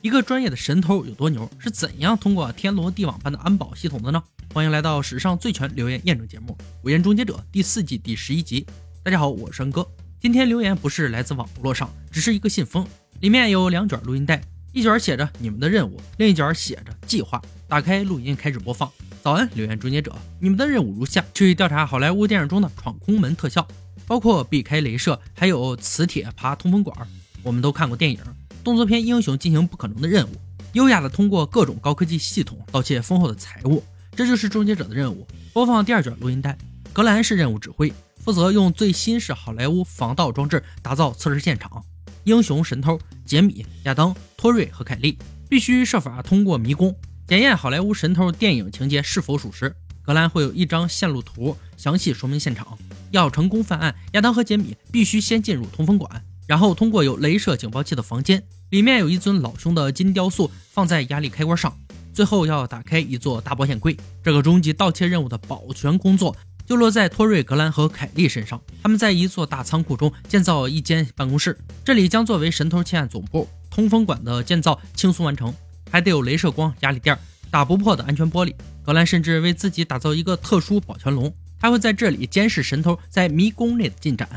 一个专业的神偷有多牛？是怎样通过天罗地网般的安保系统的呢？欢迎来到史上最全留言验证节目《午言终结者》第四季第十一集。大家好，我是恩哥。今天留言不是来自网络上，只是一个信封，里面有两卷录音带，一卷写着你们的任务，另一卷写着计划。打开录音，开始播放。早安，留言终结者，你们的任务如下：去调查好莱坞电影中的闯空门特效，包括避开镭射，还有磁铁爬通风管。我们都看过电影。动作片英雄进行不可能的任务，优雅的通过各种高科技系统盗窃丰厚的财物，这就是终结者的任务。播放第二卷录音带。格兰是任务指挥，负责用最新式好莱坞防盗装置打造测试现场。英雄神偷杰米、亚当、托瑞和凯利必须设法通过迷宫检验好莱坞神偷电影情节是否属实。格兰会有一张线路图，详细说明现场。要成功犯案，亚当和杰米必须先进入通风管，然后通过有镭射警报器的房间。里面有一尊老兄的金雕塑放在压力开关上，最后要打开一座大保险柜。这个终极盗窃任务的保全工作就落在托瑞、格兰和凯利身上。他们在一座大仓库中建造一间办公室，这里将作为神偷窃案总部。通风管的建造轻松完成，还得有镭射光、压力垫、打不破的安全玻璃。格兰甚至为自己打造一个特殊保全笼，他会在这里监视神偷在迷宫内的进展。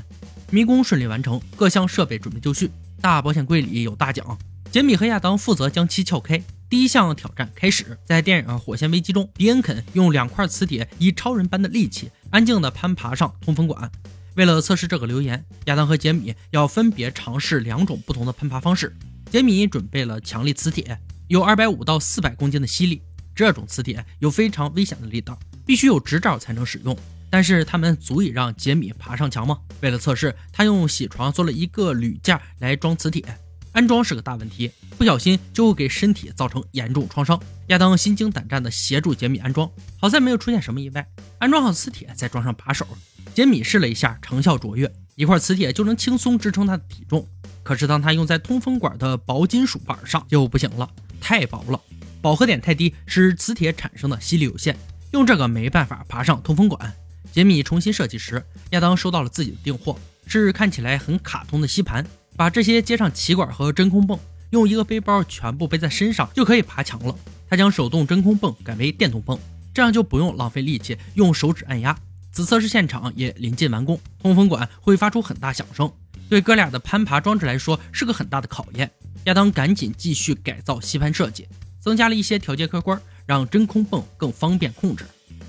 迷宫顺利完成，各项设备准备就绪。大保险柜里有大奖，杰米和亚当负责将其撬开。第一项挑战开始，在电影《火线危机》中，迪恩肯用两块磁铁以超人般的力气，安静地攀爬上通风管。为了测试这个留言，亚当和杰米要分别尝试两种不同的攀爬方式。杰米准备了强力磁铁，有二百五到四百公斤的吸力，这种磁铁有非常危险的力道，必须有执照才能使用。但是他们足以让杰米爬上墙吗？为了测试，他用铣床做了一个铝架来装磁铁，安装是个大问题，不小心就会给身体造成严重创伤。亚当心惊胆战地协助杰米安装，好在没有出现什么意外。安装好磁铁，再装上把手。杰米试了一下，成效卓越，一块磁铁就能轻松支撑他的体重。可是当他用在通风管的薄金属板上就不行了，太薄了，饱和点太低，使磁铁产生的吸力有限，用这个没办法爬上通风管。杰米重新设计时，亚当收到了自己的订货，是看起来很卡通的吸盘。把这些接上气管和真空泵，用一个背包全部背在身上就可以爬墙了。他将手动真空泵改为电动泵，这样就不用浪费力气用手指按压。此测试现场也临近完工，通风管会发出很大响声，对哥俩的攀爬装置来说是个很大的考验。亚当赶紧继续改造吸盘设计，增加了一些调节开关，让真空泵更方便控制。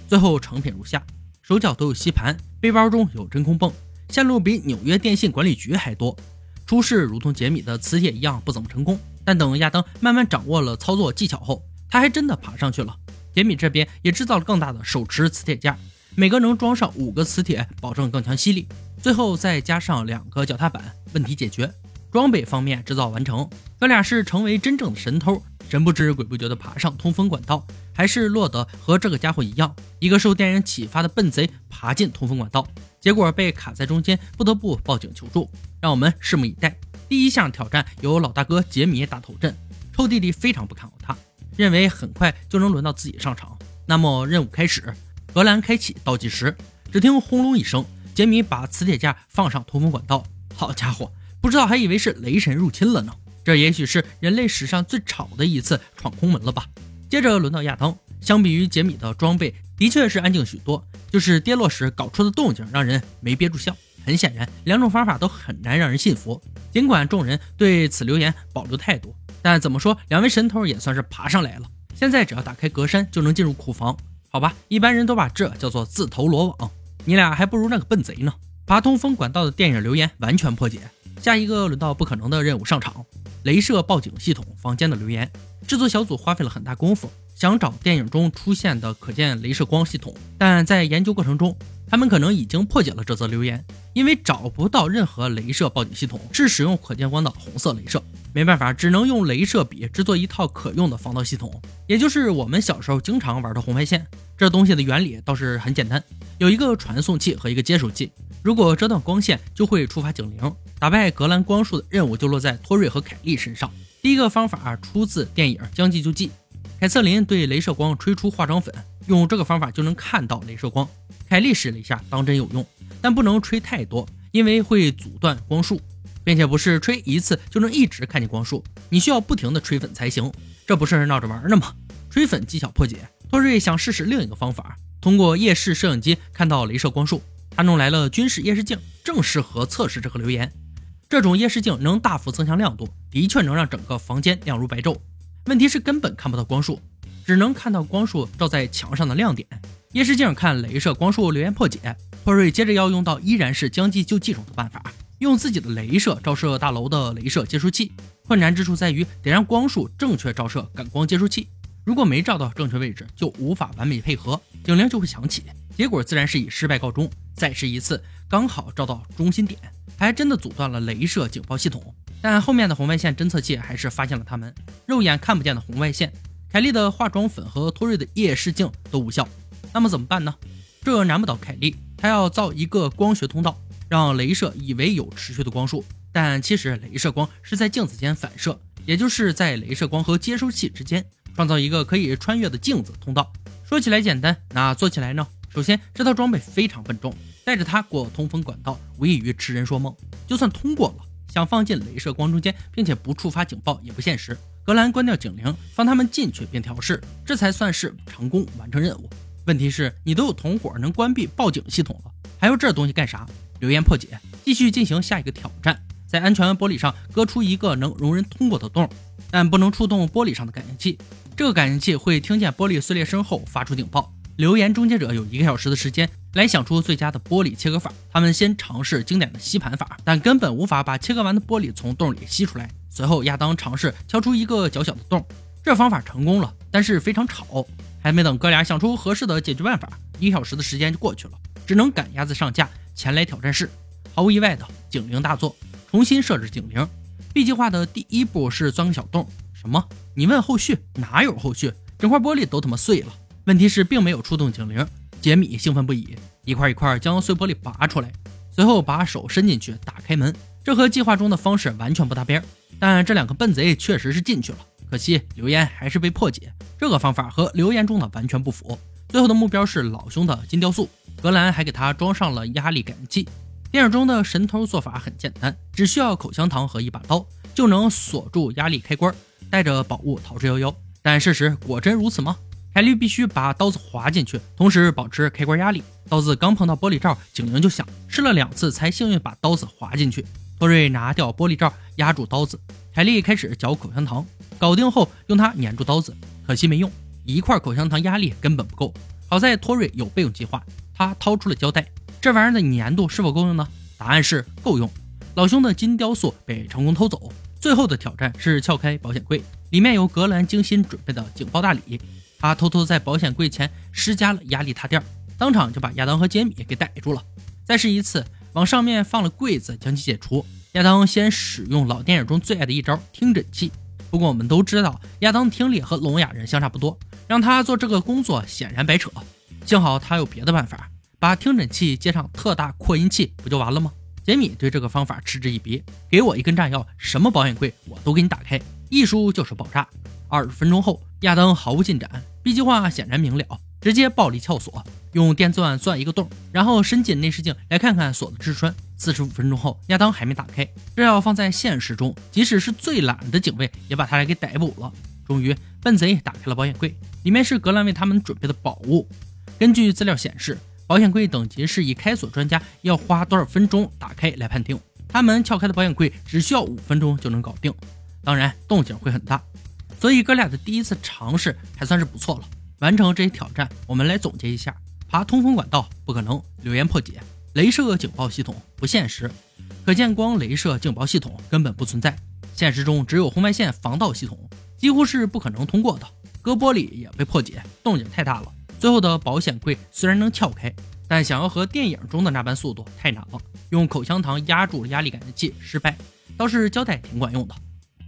最后成品如下。手脚都有吸盘，背包中有真空泵，线路比纽约电信管理局还多。出事如同杰米的磁铁一样不怎么成功，但等亚当慢慢掌握了操作技巧后，他还真的爬上去了。杰米这边也制造了更大的手持磁铁架，每个能装上五个磁铁，保证更强吸力。最后再加上两个脚踏板，问题解决。装备方面制造完成，哥俩是成为真正的神偷。神不知鬼不觉地爬上通风管道，还是落得和这个家伙一样，一个受电影启发的笨贼爬进通风管道，结果被卡在中间，不得不报警求助。让我们拭目以待。第一项挑战由老大哥杰米打头阵，臭弟弟非常不看好他，认为很快就能轮到自己上场。那么任务开始，格兰开启倒计时，只听轰隆一声，杰米把磁铁架放上通风管道。好家伙，不知道还以为是雷神入侵了呢。这也许是人类史上最吵的一次闯空门了吧？接着轮到亚当，相比于杰米的装备，的确是安静许多。就是跌落时搞出的动静，让人没憋住笑。很显然，两种方法都很难让人信服。尽管众人对此留言保留态度，但怎么说，两位神偷也算是爬上来了。现在只要打开格栅，就能进入库房。好吧，一般人都把这叫做自投罗网，你俩还不如那个笨贼呢。爬通风管道的电影留言完全破解。下一个轮到不可能的任务上场。镭射报警系统房间的留言，制作小组花费了很大功夫，想找电影中出现的可见镭射光系统，但在研究过程中，他们可能已经破解了这则留言，因为找不到任何镭射报警系统是使用可见光的红色镭射，没办法，只能用镭射笔制作一套可用的防盗系统，也就是我们小时候经常玩的红外线。这东西的原理倒是很简单，有一个传送器和一个接收器，如果遮断光线，就会触发警铃。打败格兰光束的任务就落在托瑞和凯莉身上。第一个方法出自电影《将计就计》，凯瑟琳对镭射光吹出化妆粉，用这个方法就能看到镭射光。凯莉试了一下，当真有用，但不能吹太多，因为会阻断光束。并且不是吹一次就能一直看见光束，你需要不停的吹粉才行。这不是闹着玩呢吗？吹粉技巧破解，托瑞想试试另一个方法，通过夜视摄影机看到镭射光束。他弄来了军事夜视镜，正适合测试这个留言。这种夜视镜能大幅增强亮度，的确能让整个房间亮如白昼。问题是根本看不到光束，只能看到光束照在墙上的亮点。夜视镜看镭射光束留言破解，托瑞接着要用到依然是将计就计中的办法，用自己的镭射照射大楼的镭射接收器。困难之处在于得让光束正确照射感光接收器，如果没照到正确位置，就无法完美配合，警铃就会响起。结果自然是以失败告终。再试一次，刚好照到中心点，还真的阻断了镭射警报系统。但后面的红外线侦测器还是发现了他们肉眼看不见的红外线。凯莉的化妆粉和托瑞的夜视镜都无效。那么怎么办呢？这难不倒凯莉，她要造一个光学通道，让镭射以为有持续的光束，但其实镭射光是在镜子间反射，也就是在镭射光和接收器之间创造一个可以穿越的镜子通道。说起来简单，那做起来呢？首先，这套装备非常笨重，带着它过通风管道，无异于痴人说梦。就算通过了，想放进镭射光中间，并且不触发警报也不现实。格兰关掉警铃，放他们进去并调试，这才算是成功完成任务。问题是，你都有同伙能关闭报警系统了，还要这东西干啥？留言破解，继续进行下一个挑战，在安全玻璃上割出一个能容人通过的洞，但不能触动玻璃上的感应器。这个感应器会听见玻璃碎裂声后发出警报。留言终结者有一个小时的时间来想出最佳的玻璃切割法。他们先尝试经典的吸盘法，但根本无法把切割完的玻璃从洞里吸出来。随后，亚当尝试敲出一个较小的洞，这方法成功了，但是非常吵。还没等哥俩想出合适的解决办法，一小时的时间就过去了，只能赶鸭子上架前来挑战室。毫无意外的，警铃大作，重新设置警铃。B 计划的第一步是钻个小洞。什么？你问后续？哪有后续？整块玻璃都他妈碎了。问题是并没有触动警铃，杰米兴奋不已，一块一块将碎玻璃拔出来，随后把手伸进去打开门。这和计划中的方式完全不搭边，但这两个笨贼确实是进去了。可惜留言还是被破解，这个方法和留言中的完全不符。最后的目标是老兄的金雕塑，格兰还给他装上了压力感应器。电影中的神偷做法很简单，只需要口香糖和一把刀就能锁住压力开关，带着宝物逃之夭夭。但事实果真如此吗？凯莉必须把刀子划进去，同时保持开关压力。刀子刚碰到玻璃罩，警铃就响。试了两次才幸运把刀子划进去。托瑞拿掉玻璃罩，压住刀子。凯莉开始嚼口香糖，搞定后用它粘住刀子，可惜没用，一块口香糖压力根本不够。好在托瑞有备用计划，他掏出了胶带。这玩意儿的粘度是否够用呢？答案是够用。老兄的金雕塑被成功偷走。最后的挑战是撬开保险柜，里面有格兰精心准备的警报大礼。他偷偷在保险柜前施加了压力踏垫，当场就把亚当和杰米给逮住了。再试一次，往上面放了柜子，将其解除。亚当先使用老电影中最爱的一招听诊器，不过我们都知道亚当听力和聋哑人相差不多，让他做这个工作显然白扯。幸好他有别的办法，把听诊器接上特大扩音器，不就完了吗？杰米对这个方法嗤之以鼻，给我一根炸药，什么保险柜我都给你打开，一输就是爆炸。二十分钟后，亚当毫无进展。B 计划显然明了，直接暴力撬锁，用电钻钻一个洞，然后伸进内视镜来看看锁的支穿。四十五分钟后，亚当还没打开。这要放在现实中，即使是最懒的警卫也把他俩给逮捕了。终于，笨贼打开了保险柜，里面是格兰为他们准备的宝物。根据资料显示，保险柜等级是以开锁专家要花多少分钟打开来判定。他们撬开的保险柜只需要五分钟就能搞定，当然动静会很大。所以哥俩的第一次尝试还算是不错了。完成这些挑战，我们来总结一下：爬通风管道不可能，留言破解；镭射警报系统不现实；可见光镭射警报系统根本不存在，现实中只有红外线防盗系统，几乎是不可能通过的。割玻璃也被破解，动静太大了。最后的保险柜虽然能撬开，但想要和电影中的那般速度太难了。用口香糖压住压力感应器失败，倒是胶带挺管用的。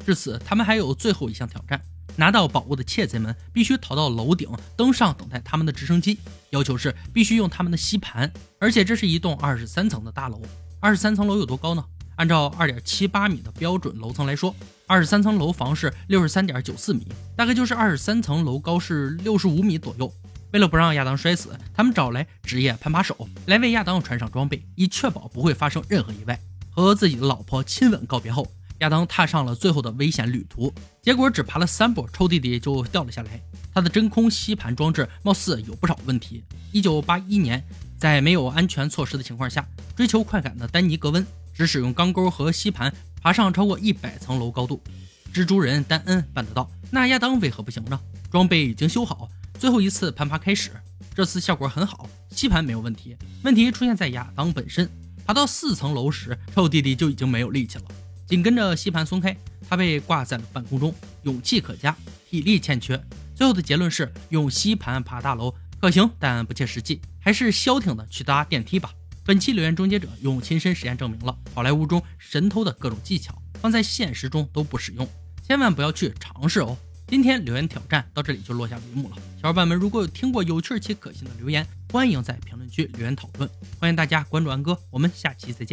至此，他们还有最后一项挑战：拿到宝物的窃贼们必须逃到楼顶，登上等待他们的直升机。要求是必须用他们的吸盘，而且这是一栋二十三层的大楼。二十三层楼有多高呢？按照二点七八米的标准楼层来说，二十三层楼房是六十三点九四米，大概就是二十三层楼高是六十五米左右。为了不让亚当摔死，他们找来职业攀爬手来为亚当穿上装备，以确保不会发生任何意外。和自己的老婆亲吻告别后，亚当踏上了最后的危险旅途。结果只爬了三步，臭弟弟就掉了下来。他的真空吸盘装置貌似有不少问题。一九八一年，在没有安全措施的情况下，追求快感的丹尼格温只使用钢钩和吸盘爬上超过一百层楼高度。蜘蛛人丹恩办得到，那亚当为何不行呢？装备已经修好，最后一次攀爬开始。这次效果很好，吸盘没有问题。问题出现在亚当本身。爬到四层楼时，臭弟弟就已经没有力气了。紧跟着吸盘松开，他被挂在了半空中，勇气可嘉，体力欠缺。最后的结论是用吸盘爬大楼可行，但不切实际，还是消停的去搭电梯吧。本期留言终结者用亲身实验证明了好莱坞中神偷的各种技巧放在现实中都不使用，千万不要去尝试哦。今天留言挑战到这里就落下帷幕了。小伙伴们如果有听过有趣且可信的留言，欢迎在评论区留言讨论。欢迎大家关注安哥，我们下期再见。